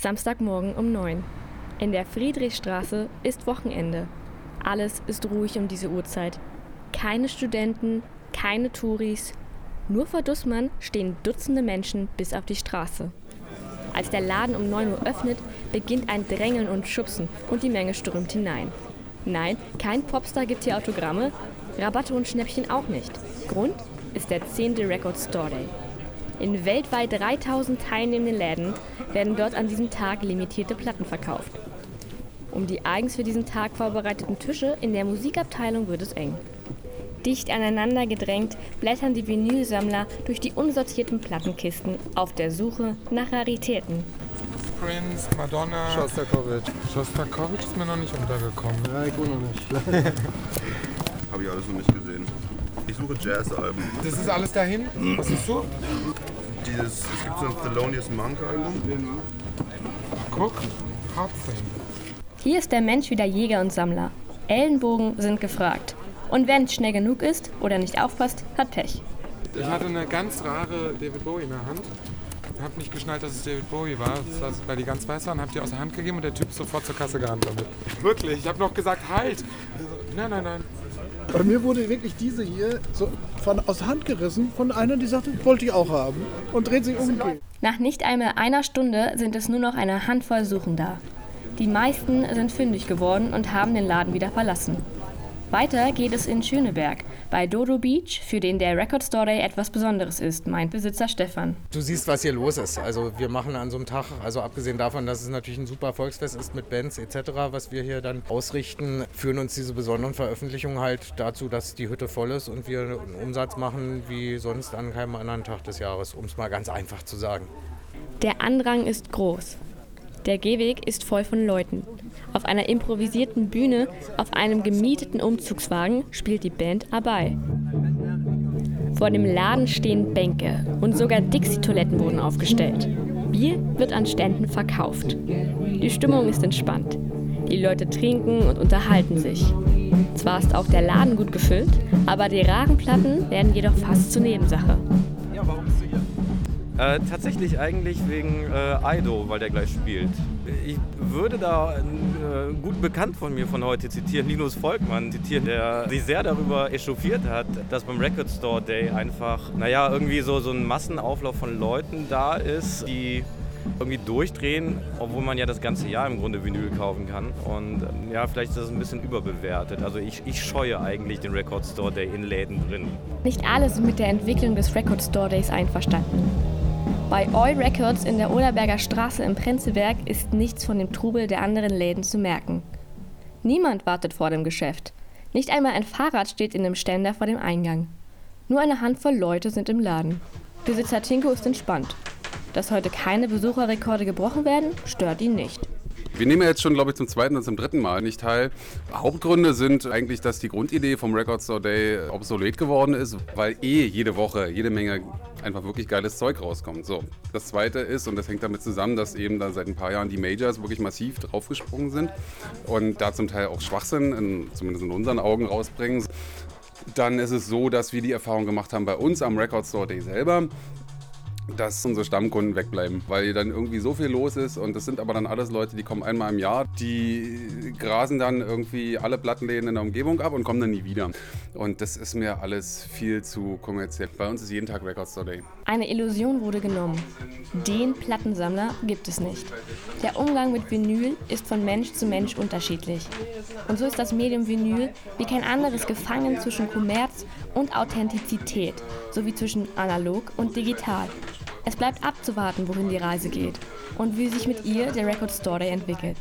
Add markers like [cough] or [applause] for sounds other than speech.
Samstagmorgen um 9. In der Friedrichstraße ist Wochenende. Alles ist ruhig um diese Uhrzeit. Keine Studenten, keine Touris. Nur vor Dussmann stehen Dutzende Menschen bis auf die Straße. Als der Laden um 9 Uhr öffnet, beginnt ein Drängeln und Schubsen und die Menge strömt hinein. Nein, kein Popstar gibt hier Autogramme, Rabatte und Schnäppchen auch nicht. Grund ist der 10. Record Store Day. In weltweit 3000 teilnehmenden Läden werden dort an diesem Tag limitierte Platten verkauft. Um die eigens für diesen Tag vorbereiteten Tische in der Musikabteilung wird es eng. Dicht aneinander gedrängt blättern die Vinylsammler durch die unsortierten Plattenkisten auf der Suche nach Raritäten. Prince, Madonna. Shostakovich. Shostakovich ist mir noch nicht untergekommen. Ja, ich noch nicht. [laughs] Habe ich alles noch nicht gesehen. Ich suche Jazzalben. Das ist alles da hinten. Was ist so? Dieses, es gibt so ein Thelonious Monk Album. Guck. Hard Thing. Hier ist der Mensch wieder Jäger und Sammler. Ellenbogen sind gefragt. Und wer nicht schnell genug ist oder nicht aufpasst, hat Pech. Ich hatte eine ganz rare David Bowie in der Hand. Ich habe nicht geschnallt, dass es David Bowie war, das war, weil die ganz weiß waren, habe die aus der Hand gegeben und der Typ ist sofort zur Kasse gerannt damit. Wirklich, ich habe noch gesagt, halt! Nein, nein, nein. Bei mir wurde wirklich diese hier so von, aus der Hand gerissen von einer, die sagte, wollte ich auch haben. Und dreht sich um. Nach nicht einmal einer Stunde sind es nur noch eine Handvoll Suchender. Die meisten sind fündig geworden und haben den Laden wieder verlassen. Weiter geht es in Schöneberg, bei Dodo Beach, für den der Record Store Day etwas Besonderes ist, meint Besitzer Stefan. Du siehst, was hier los ist. Also wir machen an so einem Tag, also abgesehen davon, dass es natürlich ein super Volksfest ist mit Bands etc., was wir hier dann ausrichten, führen uns diese besonderen Veröffentlichungen halt dazu, dass die Hütte voll ist und wir einen Umsatz machen wie sonst an keinem anderen Tag des Jahres, um es mal ganz einfach zu sagen. Der Andrang ist groß. Der Gehweg ist voll von Leuten. Auf einer improvisierten Bühne auf einem gemieteten Umzugswagen spielt die Band Abai. Vor dem Laden stehen Bänke und sogar Dixie-Toiletten wurden aufgestellt. Bier wird an Ständen verkauft. Die Stimmung ist entspannt. Die Leute trinken und unterhalten sich. Zwar ist auch der Laden gut gefüllt, aber die raren Platten werden jedoch fast zur Nebensache. Äh, tatsächlich eigentlich wegen äh, Aido, weil der gleich spielt. Ich würde da einen äh, guten Bekannt von mir von heute zitieren, Linus Volkmann zitieren, der sich sehr darüber echauffiert hat, dass beim Record Store Day einfach, naja, irgendwie so, so ein Massenauflauf von Leuten da ist, die irgendwie durchdrehen, obwohl man ja das ganze Jahr im Grunde Vinyl kaufen kann. Und ähm, ja, vielleicht ist das ein bisschen überbewertet. Also ich, ich scheue eigentlich den Record Store Day in Läden drin. Nicht alle sind mit der Entwicklung des Record Store Days einverstanden. Bei All Records in der Oderberger Straße im Prenzlberg ist nichts von dem Trubel der anderen Läden zu merken. Niemand wartet vor dem Geschäft. Nicht einmal ein Fahrrad steht in dem Ständer vor dem Eingang. Nur eine Handvoll Leute sind im Laden. Besitzer Tinko ist entspannt. Dass heute keine Besucherrekorde gebrochen werden, stört ihn nicht. Wir nehmen jetzt schon, glaube ich, zum zweiten und zum dritten Mal nicht teil. Hauptgründe sind eigentlich, dass die Grundidee vom Record Store Day obsolet geworden ist, weil eh jede Woche jede Menge einfach wirklich geiles Zeug rauskommt. So. Das zweite ist, und das hängt damit zusammen, dass eben da seit ein paar Jahren die Majors wirklich massiv draufgesprungen sind und da zum Teil auch Schwachsinn, in, zumindest in unseren Augen, rausbringen. Dann ist es so, dass wir die Erfahrung gemacht haben bei uns am Record Store Day selber, dass unsere Stammkunden wegbleiben, weil dann irgendwie so viel los ist und das sind aber dann alles Leute, die kommen einmal im Jahr, die grasen dann irgendwie alle Plattenläden in der Umgebung ab und kommen dann nie wieder. Und das ist mir alles viel zu kommerziell. Bei uns ist jeden Tag Record Store. Eine Illusion wurde genommen. Den Plattensammler gibt es nicht. Der Umgang mit Vinyl ist von Mensch zu Mensch unterschiedlich. Und so ist das Medium Vinyl wie kein anderes gefangen zwischen Kommerz und Authentizität, sowie zwischen analog und digital. Es bleibt abzuwarten, wohin die Reise geht und wie sich mit ihr der Record Store Day entwickelt.